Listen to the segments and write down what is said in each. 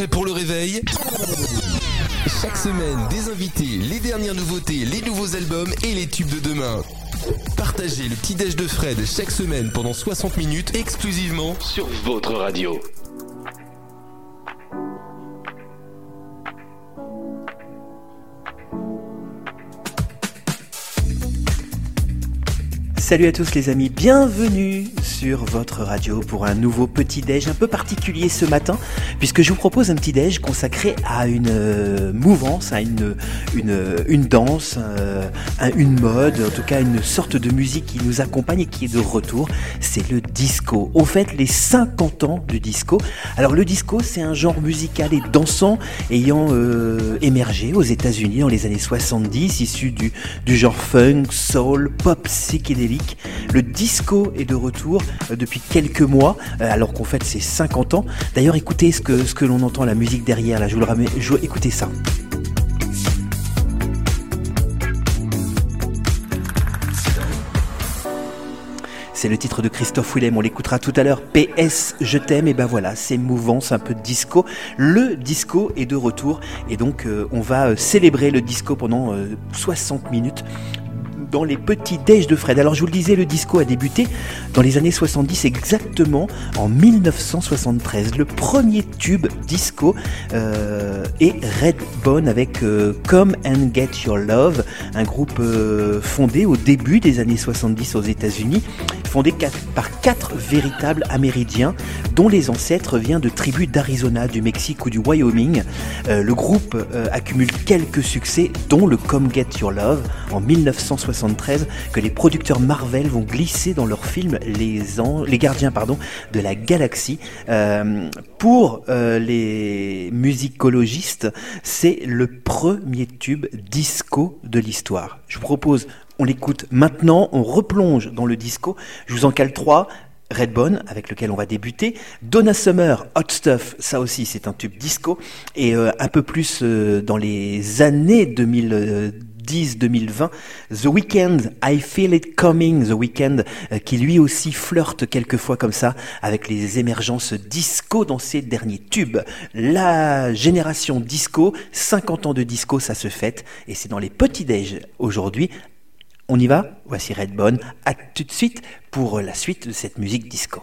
Prêt pour le réveil Chaque semaine, des invités, les dernières nouveautés, les nouveaux albums et les tubes de demain. Partagez le petit déj de Fred chaque semaine pendant 60 minutes exclusivement sur votre radio. Salut à tous les amis, bienvenue sur votre radio pour un nouveau petit déj un peu particulier ce matin puisque je vous propose un petit déj consacré à une euh, mouvance, à une, une, une danse, euh, une mode, en tout cas une sorte de musique qui nous accompagne et qui est de retour, c'est le disco. Au fait, les 50 ans du disco. Alors le disco c'est un genre musical et dansant ayant euh, émergé aux États-Unis dans les années 70 issu du, du genre funk, soul, pop psychédélique le disco est de retour euh, depuis quelques mois, euh, alors qu'en fait c'est 50 ans. D'ailleurs, écoutez ce que, ce que l'on entend, la musique derrière, là, je vous le ramène, je, écoutez ça. C'est le titre de Christophe Willem, on l'écoutera tout à l'heure. PS, je t'aime, et ben voilà, c'est mouvant, c'est un peu de disco. Le disco est de retour, et donc euh, on va célébrer le disco pendant 60 minutes dans les petits déj de Fred. Alors je vous le disais, le disco a débuté dans les années 70 exactement en 1973. Le premier tube disco euh, est Redbone avec euh, Come and Get Your Love, un groupe euh, fondé au début des années 70 aux États-Unis, fondé par quatre véritables Amérindiens dont les ancêtres viennent de tribus d'Arizona, du Mexique ou du Wyoming. le groupe accumule quelques succès dont le Come Get Your Love en 1970 que les producteurs Marvel vont glisser dans leur film Les, les gardiens pardon, de la galaxie. Euh, pour euh, les musicologistes, c'est le premier tube disco de l'histoire. Je vous propose, on l'écoute maintenant, on replonge dans le disco. Je vous en cale trois. Redbone, avec lequel on va débuter. Donna Summer, Hot Stuff, ça aussi c'est un tube disco. Et euh, un peu plus dans les années 2000. 2020. The Weeknd, I Feel It Coming, The Weeknd, euh, qui lui aussi flirte quelquefois comme ça avec les émergences disco dans ses derniers tubes. La génération disco, 50 ans de disco, ça se fête, et c'est dans les petits déj aujourd'hui. On y va? Voici Redbone. À tout de suite pour la suite de cette musique disco.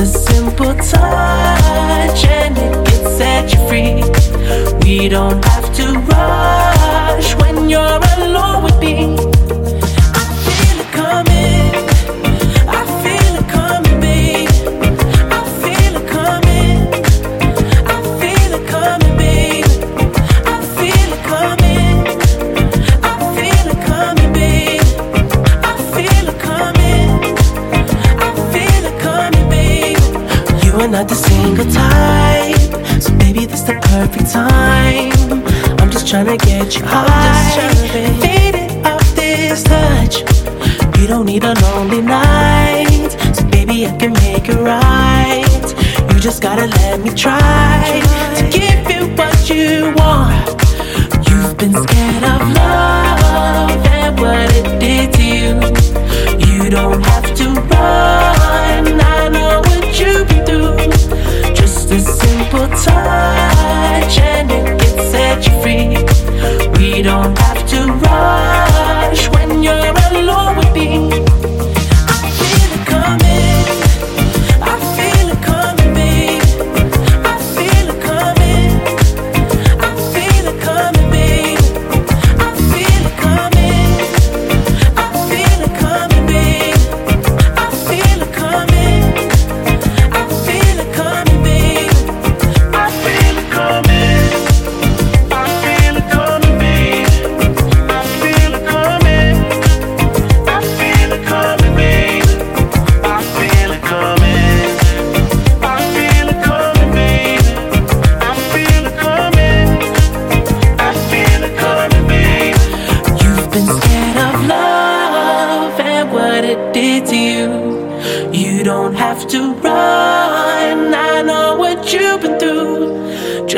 A simple touch and it can set you free. We don't have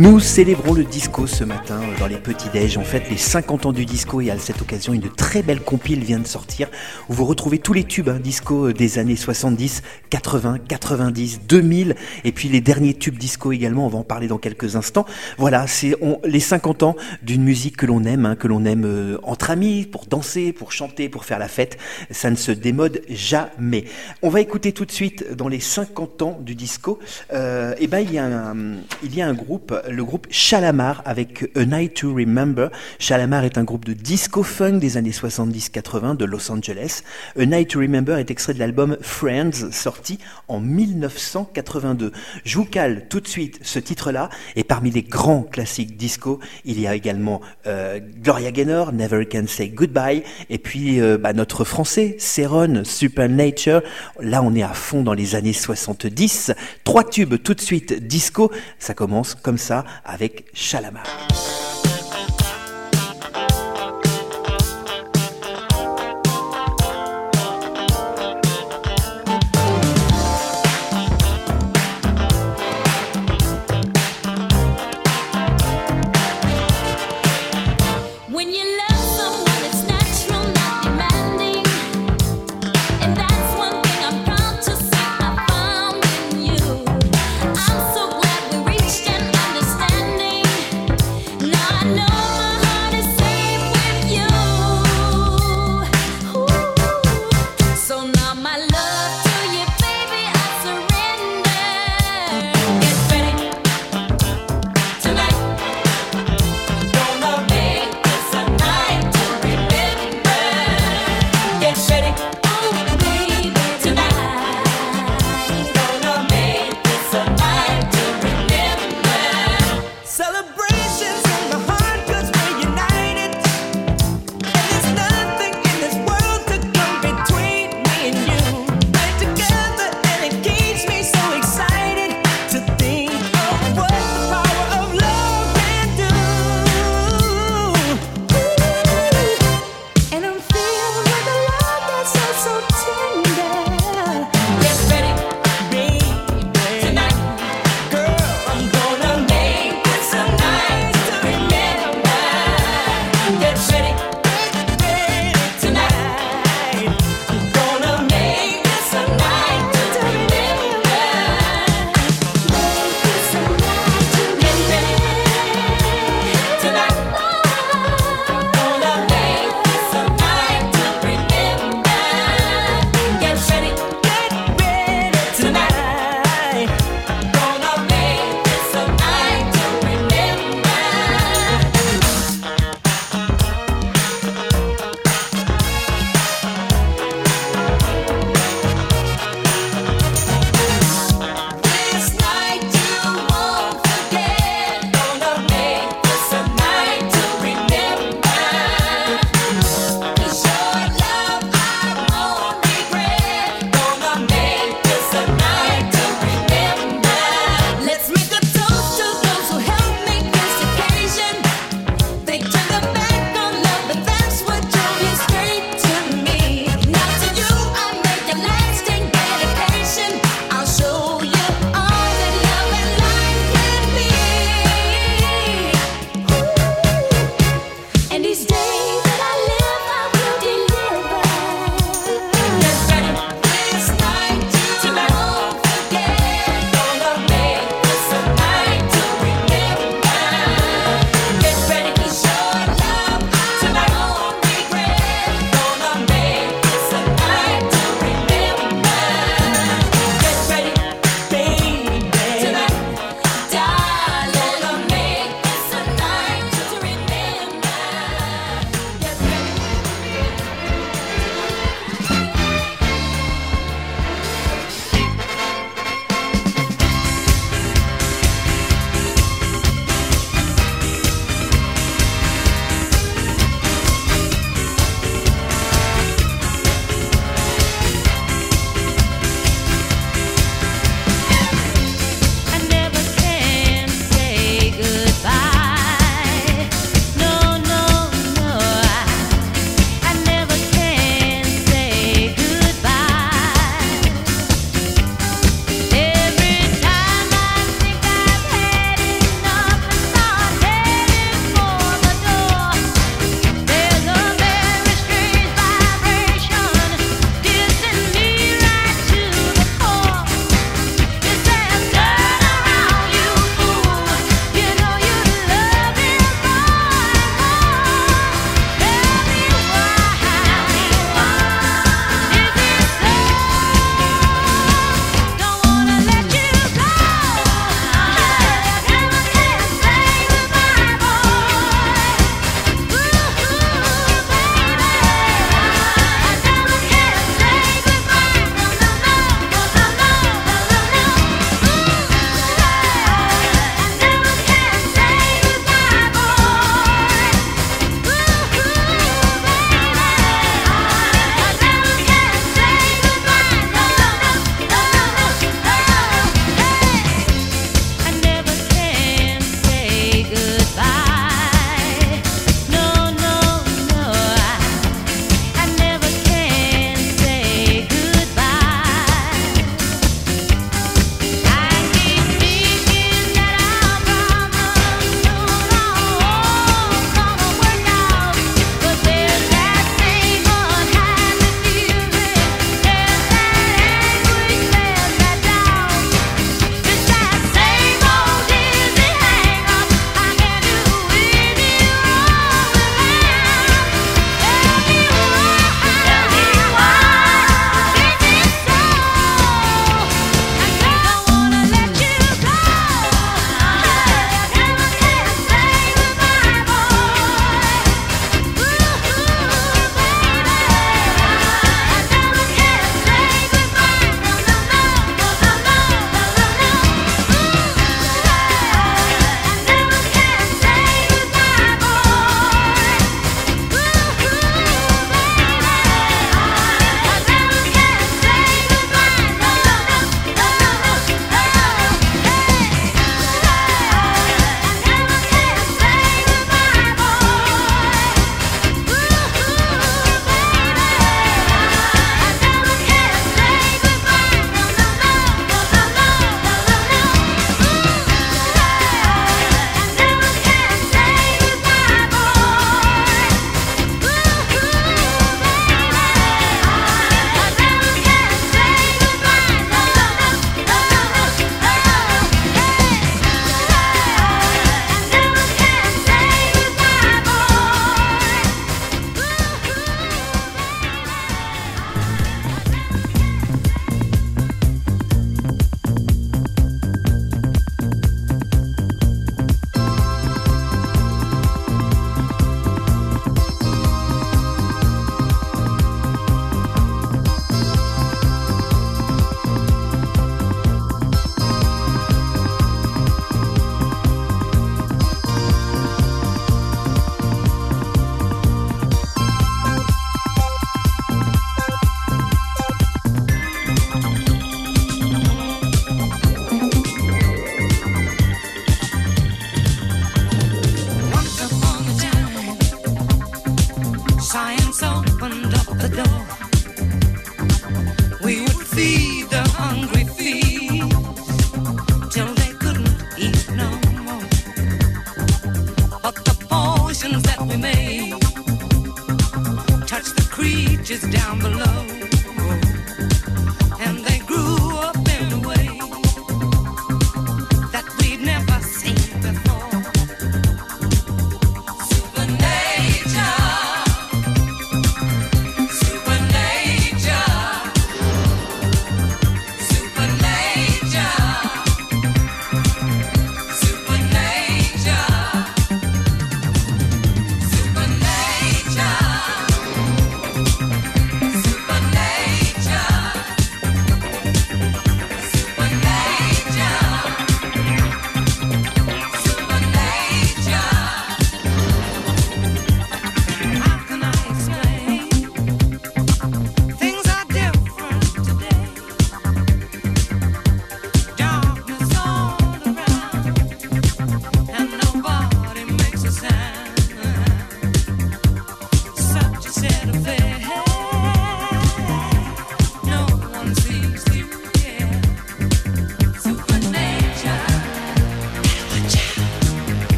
Nous célébrons le disco ce matin euh, dans les petits déj. En fait, les 50 ans du disco et à cette occasion, une très belle compile vient de sortir où vous retrouvez tous les tubes hein, disco euh, des années 70, 80, 90, 2000 et puis les derniers tubes disco également. On va en parler dans quelques instants. Voilà, c'est les 50 ans d'une musique que l'on aime, hein, que l'on aime euh, entre amis, pour danser, pour chanter, pour faire la fête. Ça ne se démode jamais. On va écouter tout de suite dans les 50 ans du disco. Euh, et ben il y a un, il y a un groupe, le groupe Shalamar avec A Night to Remember. Shalamar est un groupe de disco funk des années 70-80 de Los Angeles. A Night to Remember est extrait de l'album Friends sorti en 1982. Je tout de suite ce titre-là et parmi les grands classiques disco, il y a également euh, Gloria Gaynor, Never Can Say Goodbye et puis euh, bah, notre français Céron, Supernature. Là, on est à fond dans les années 70. Trois tubes tout de suite disco. Ça commence comme ça avec Shalamar.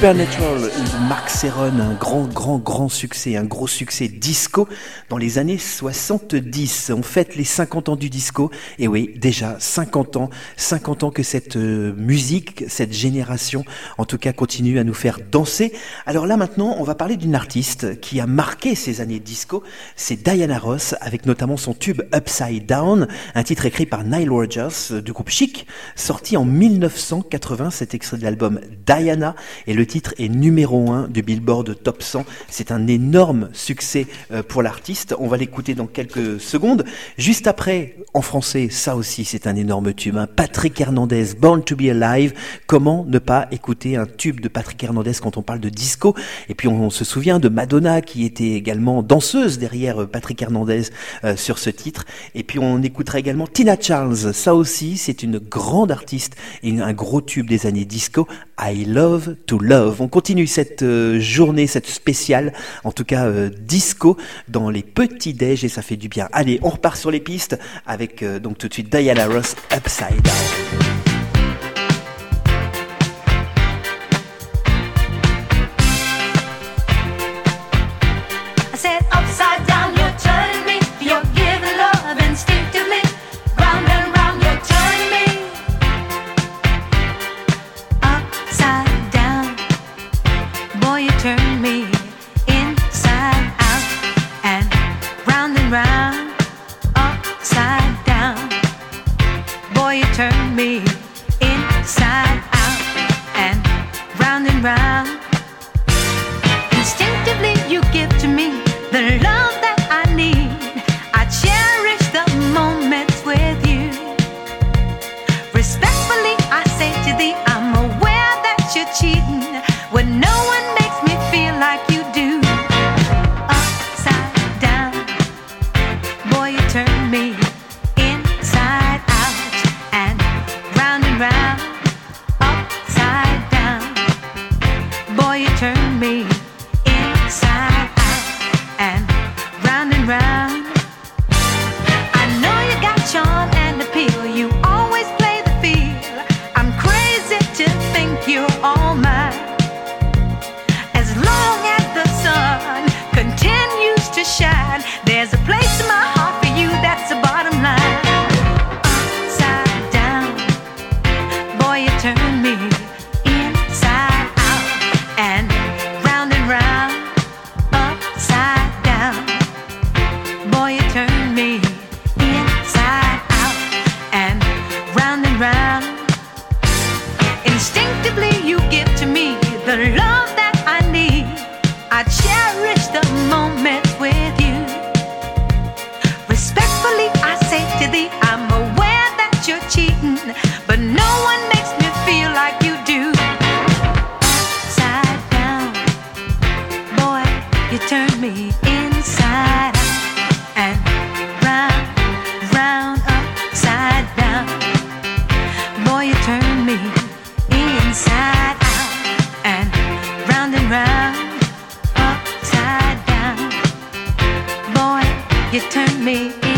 Supernatural Mark Serron, un grand, grand, grand succès, un gros succès disco dans les années 70. On fête les 50 ans du disco. Et oui, déjà 50 ans, 50 ans que cette euh, musique, cette génération, en tout cas, continue à nous faire danser. Alors là, maintenant, on va parler d'une artiste qui a marqué ces années disco. C'est Diana Ross, avec notamment son tube Upside Down, un titre écrit par Nile Rodgers du groupe Chic, sorti en 1980. Cet extrait de l'album Diana et le titre est numéro 1 du Billboard Top 100. C'est un énorme succès euh, pour l'artiste. On va l'écouter dans quelques secondes. Juste après, en français, ça aussi c'est un énorme tube. Hein. Patrick Hernandez, Born to be Alive. Comment ne pas écouter un tube de Patrick Hernandez quand on parle de disco? Et puis on, se souvient de Madonna qui était également danseuse derrière euh, Patrick Hernandez euh, sur ce titre. Et puis on écoutera également Tina Charles. Ça aussi c'est une grande artiste et un gros tube des années disco. I love to love. On continue cette euh, journée, cette spéciale, en tout cas euh, disco, dans les petits déj et ça fait du bien. Allez, on repart sur les pistes avec euh, donc tout de suite Diana Ross Upside. around. me.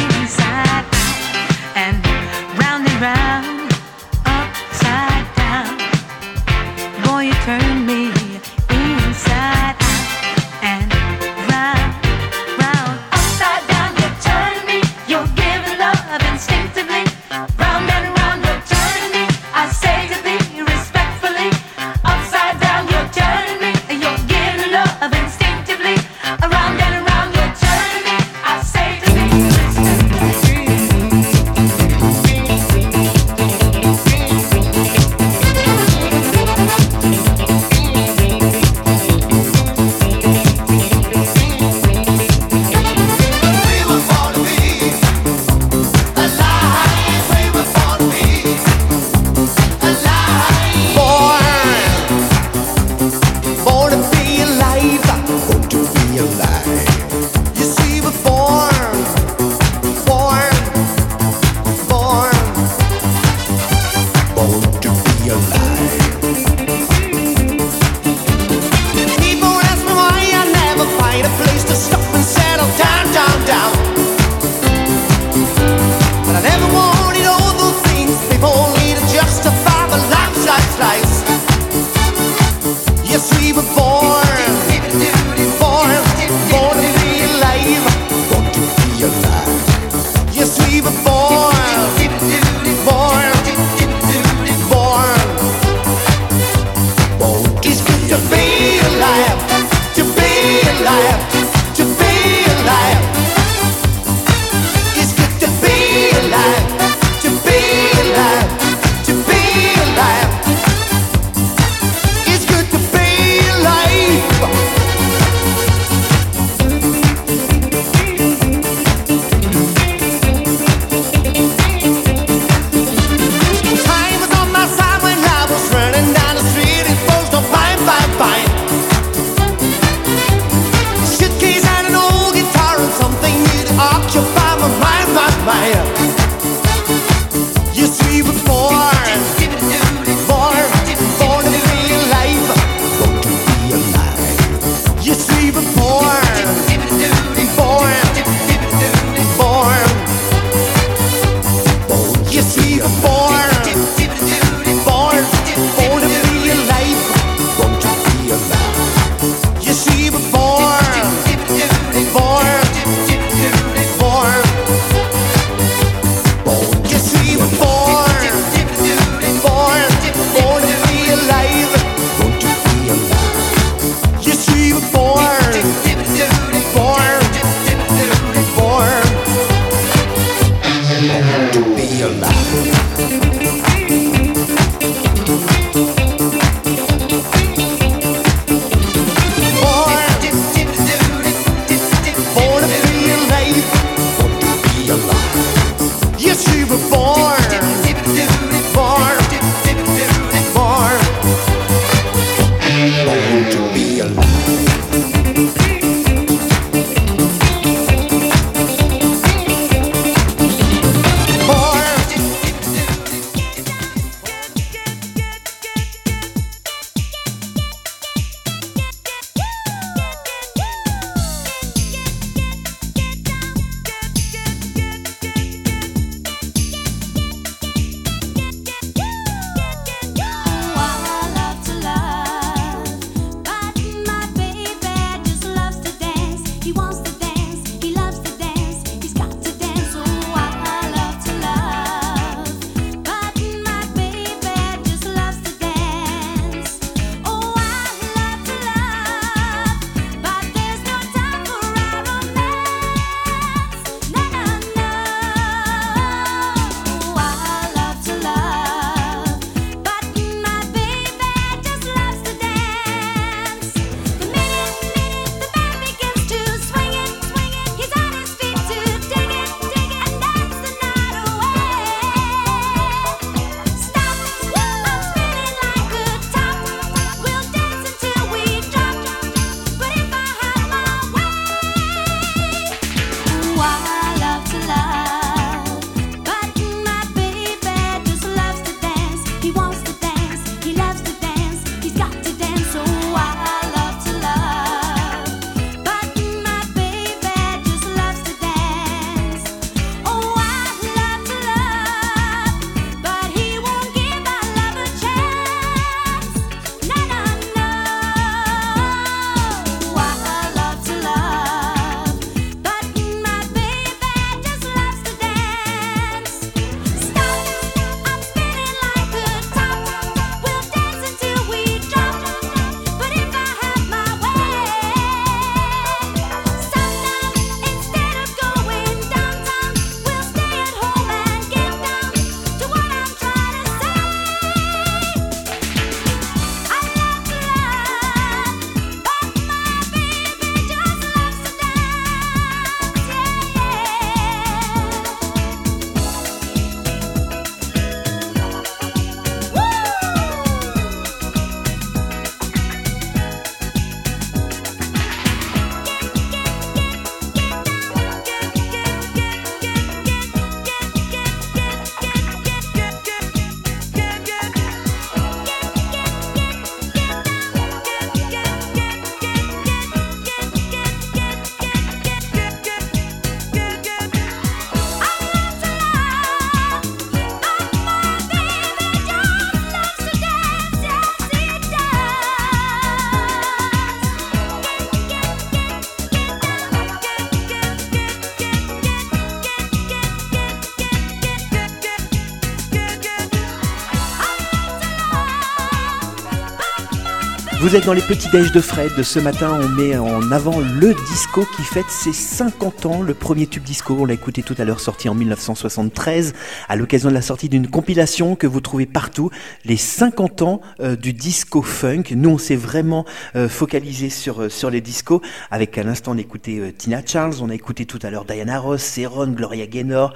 Vous êtes dans les petits déj de Fred. Ce matin, on met en avant le disco qui fête ses 50 ans. Le premier tube disco, on l'a écouté tout à l'heure, sorti en 1973, à l'occasion de la sortie d'une compilation que vous trouvez partout. Les 50 ans euh, du disco funk. Nous, on s'est vraiment euh, focalisé sur, euh, sur les discos. Avec à l'instant, on a écouté Tina Charles, on a écouté tout à l'heure Diana Ross, Céron, Gloria Gaynor,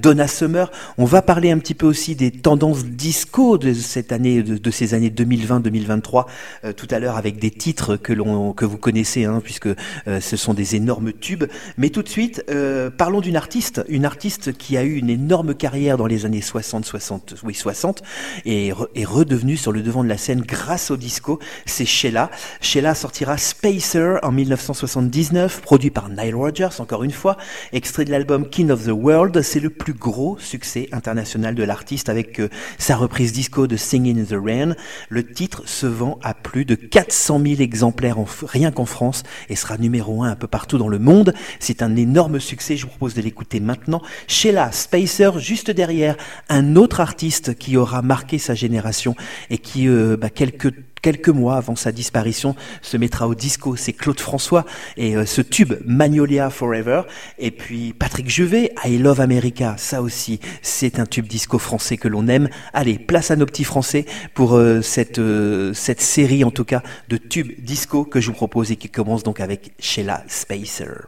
Donna Summer. On va parler un petit peu aussi des tendances disco de cette année, de, ces années 2020-2023 tout à avec des titres que, l'on, que vous connaissez, hein, puisque euh, ce sont des énormes tubes. Mais tout de suite, euh, parlons d'une artiste, une artiste qui a eu une énorme carrière dans les années 60, 60, oui 60, et est redevenue sur le devant de la scène grâce au disco. C'est Sheila. Sheila sortira Spacer en 1979, produit par Nile Rodgers, encore une fois, extrait de l'album King of the World. C'est le plus gros succès international de l'artiste avec euh, sa reprise disco de Singing in the Rain. Le titre se vend à plus de 400 000 exemplaires rien qu'en France et sera numéro 1 un peu partout dans le monde. C'est un énorme succès, je vous propose de l'écouter maintenant. Sheila Spacer, juste derrière, un autre artiste qui aura marqué sa génération et qui, euh, bah, quelques quelques mois avant sa disparition, se mettra au disco. C'est Claude François et euh, ce tube Magnolia Forever. Et puis Patrick Juvet, I Love America. Ça aussi, c'est un tube disco français que l'on aime. Allez, place à nos petits français pour euh, cette, euh, cette série, en tout cas, de tubes disco que je vous propose et qui commence donc avec Sheila Spacer.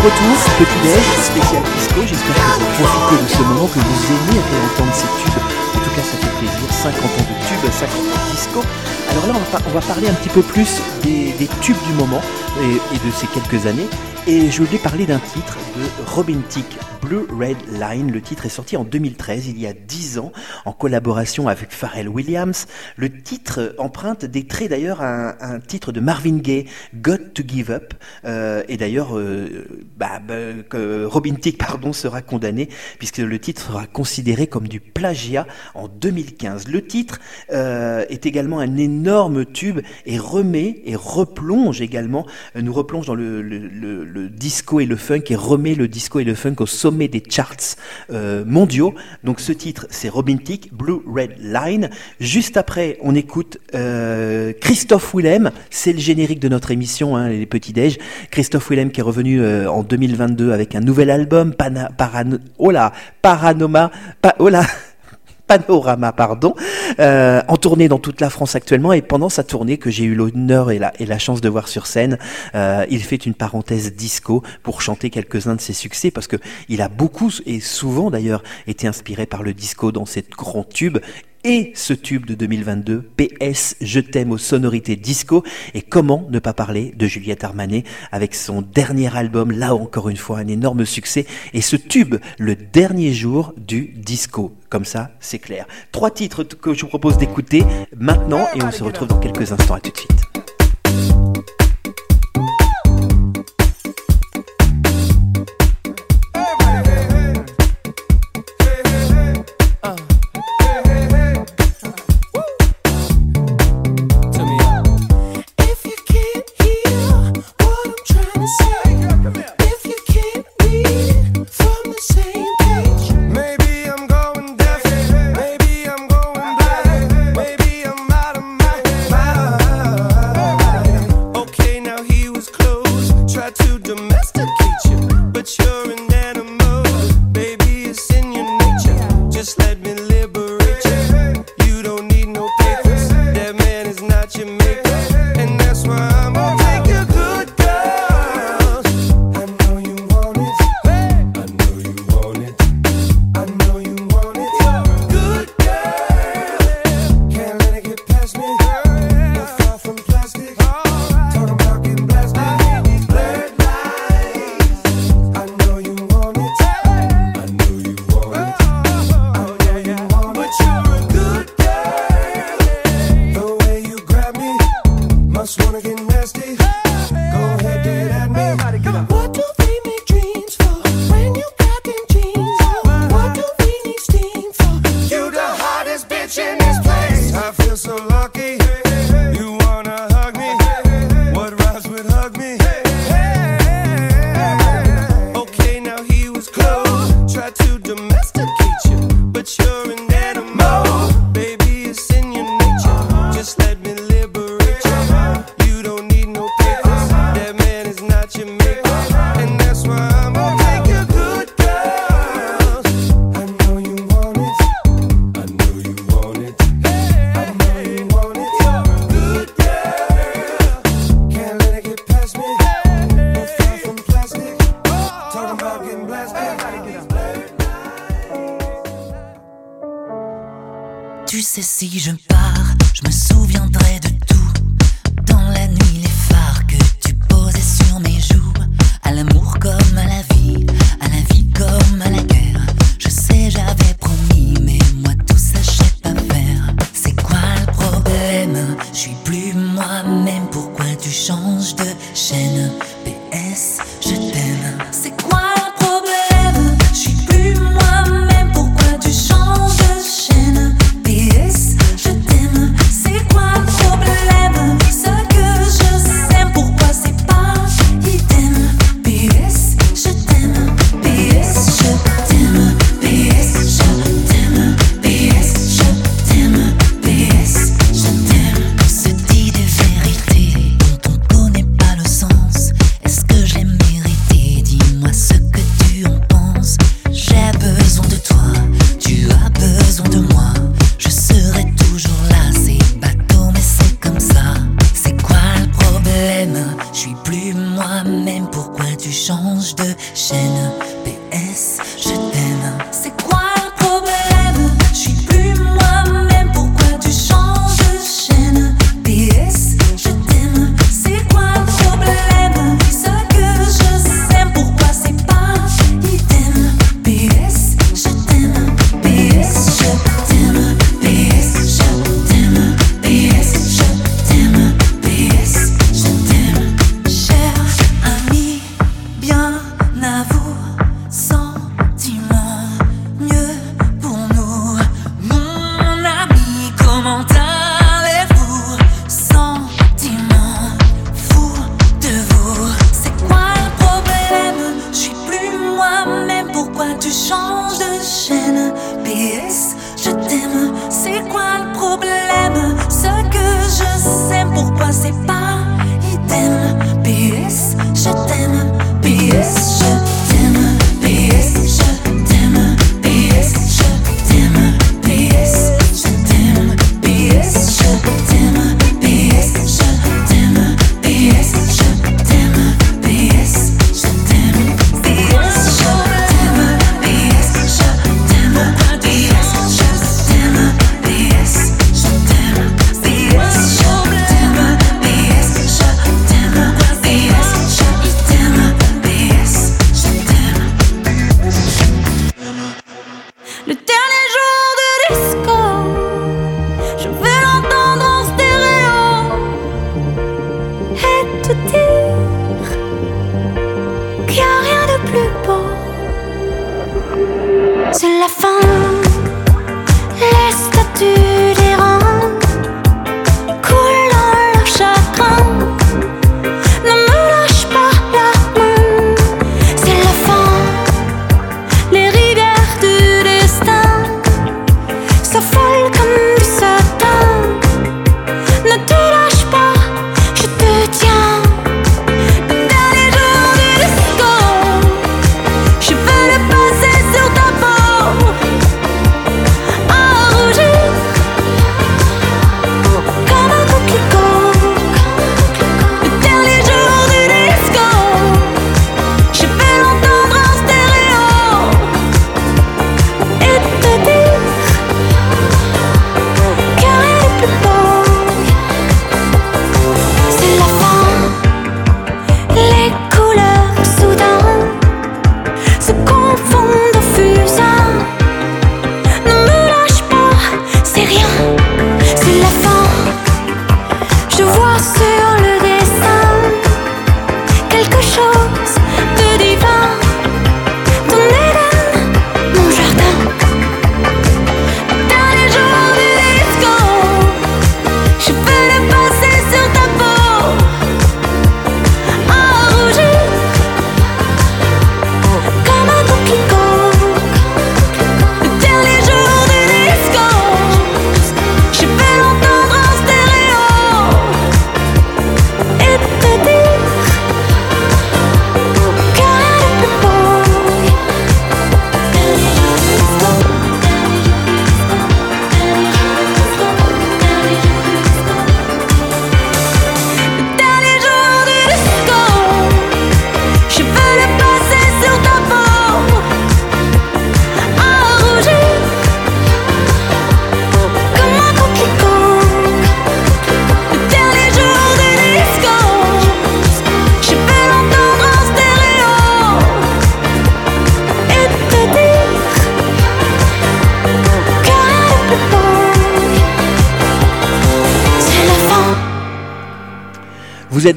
du retour, petit déj, spécial disco. J'espère que vous profitez de ce moment, que vous aimez réentendre ces tubes. En tout cas, ça fait plaisir. 50 ans de tubes, 50 ans de disco. Alors là, on va, parler un petit peu plus des, tubes du moment et, de ces quelques années. Et je voulais parler d'un titre de Robin Tick. Blue Red Line. Le titre est sorti en 2013, il y a 10 ans, en collaboration avec Pharrell Williams. Le titre emprunte des traits d'ailleurs à un, titre de Marvin Gaye, Got to Give Up. Euh, et d'ailleurs, euh, bah, bah, Robin Thicke pardon, sera condamné puisque le titre sera considéré comme du plagiat en 2015. Le titre euh, est également un énorme tube et remet et replonge également, euh, nous replonge dans le disco et le funk et remet le disco et le funk au sommet des charts euh, mondiaux. Donc ce titre, c'est Robin Thicke, Blue Red Line. Juste après, on écoute euh, Christophe Willem. C'est le générique de notre émission, hein, les petits déj. Christophe Willem qui est revenu euh, en 2022 avec un nouvel album, Pana, oh Paranoma, pa, oh Panorama, pardon, euh, en tournée dans toute la France actuellement. Et pendant sa tournée, que j'ai eu l'honneur et la, et la chance de voir sur scène, euh, il fait une parenthèse disco pour chanter quelques-uns de ses succès, parce que il a beaucoup et souvent d'ailleurs été inspiré par le disco dans ces grands tubes et ce tube de 2022, PS, je t'aime aux sonorités disco. Et comment ne pas parler de Juliette Armanet avec son dernier album, là encore une fois un énorme succès, et ce tube, le dernier jour du disco. Comme ça, c'est clair. Trois titres que je vous propose d'écouter maintenant, et on se retrouve dans quelques instants. À tout de suite. Tu sais si je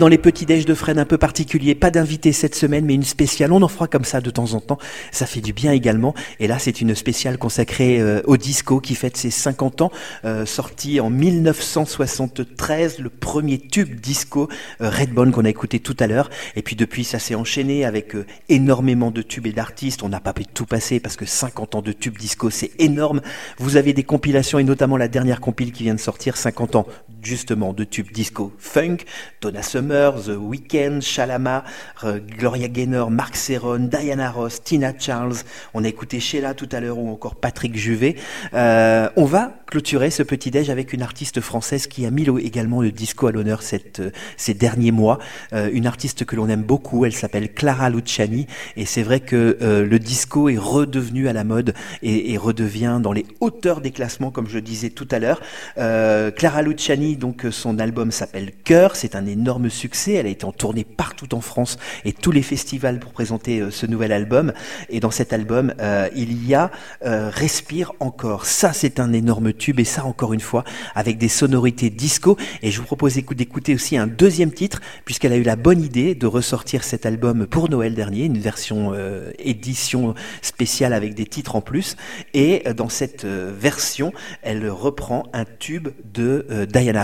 dans les petits déj de Fred un peu particuliers, pas d'invité cette semaine, mais une spéciale. On en fera comme ça de temps en temps. Ça fait du bien également. Et là, c'est une spéciale consacrée euh, au disco qui fête ses 50 ans, euh, sorti en 1973, le premier tube disco euh, Redbone qu'on a écouté tout à l'heure. Et puis depuis, ça s'est enchaîné avec euh, énormément de tubes et d'artistes. On n'a pas pu tout passer parce que 50 ans de tubes disco, c'est énorme. Vous avez des compilations et notamment la dernière compile qui vient de sortir, 50 ans justement de tubes disco funk, Donna Summer, The Weeknd, Shalama, euh, Gloria Gaynor, Mark Serron, Diana Ross, Tina Charles. On a écouté Sheila tout à l'heure ou encore Patrick Juvet. Euh, on va clôturer ce petit déj avec une artiste française qui a mis le- également le disco à l'honneur euh, ces derniers mois. Une artiste que l'on aime beaucoup, elle s'appelle Clara Luciani et c'est vrai que le disco est redevenu à la mode et, et redevient dans les hauteurs des classements comme je disais tout à l'heure. Clara Luciani, donc euh, son album s'appelle Cœur, c'est un énorme succès, elle a été en tournée partout en France et tous les festivals pour présenter euh, ce nouvel album. Et dans cet album euh, il y a Respire encore. Ça c'est un énorme tube et ça encore une fois avec des sonorités disco. Et je vous propose d'écou- d'écouter aussi un deuxième titre puisqu'elle a eu la bonne idée de ressortir cet album pour Noël dernier, une version édition spéciale avec des titres en plus. Et dans cette version elle reprend un tube de Diana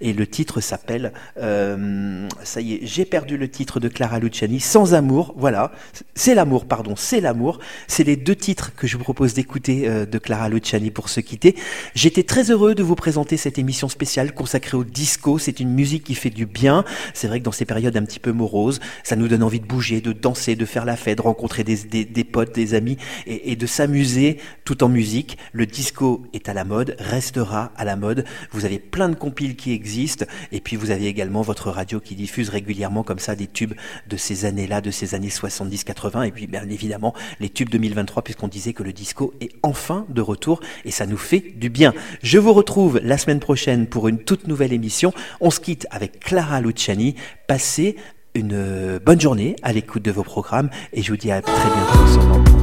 Et le titre s'appelle euh, ça y est j'ai perdu le titre de Clara Luciani Sans amour voilà. C'est l'amour pardon c'est l'amour. C'est les deux titres que je vous propose d'écouter euh, de Clara Luciani pour se quitter. J'étais très heureux de vous présenter cette émission spéciale consacrée au disco. C'est une musique qui fait du bien. C'est vrai que dans ces périodes un petit peu moroses ça nous donne envie de bouger de danser de faire la fête de rencontrer des, des, potes des amis et de s'amuser tout en musique. Le disco est à la mode restera à la mode. Vous avez plein de compiles qui existent et puis vous avez également votre radio qui diffuse régulièrement comme ça des tubes de ces années-là, de ces années 70-80 et puis bien évidemment les tubes 2023 puisqu'on disait que le disco est enfin de retour et ça nous fait du bien. Je vous retrouve la semaine prochaine pour une toute nouvelle émission. On se quitte avec Clara Luciani. Passez une euh, bonne journée à l'écoute de vos programmes et je vous dis à très bientôt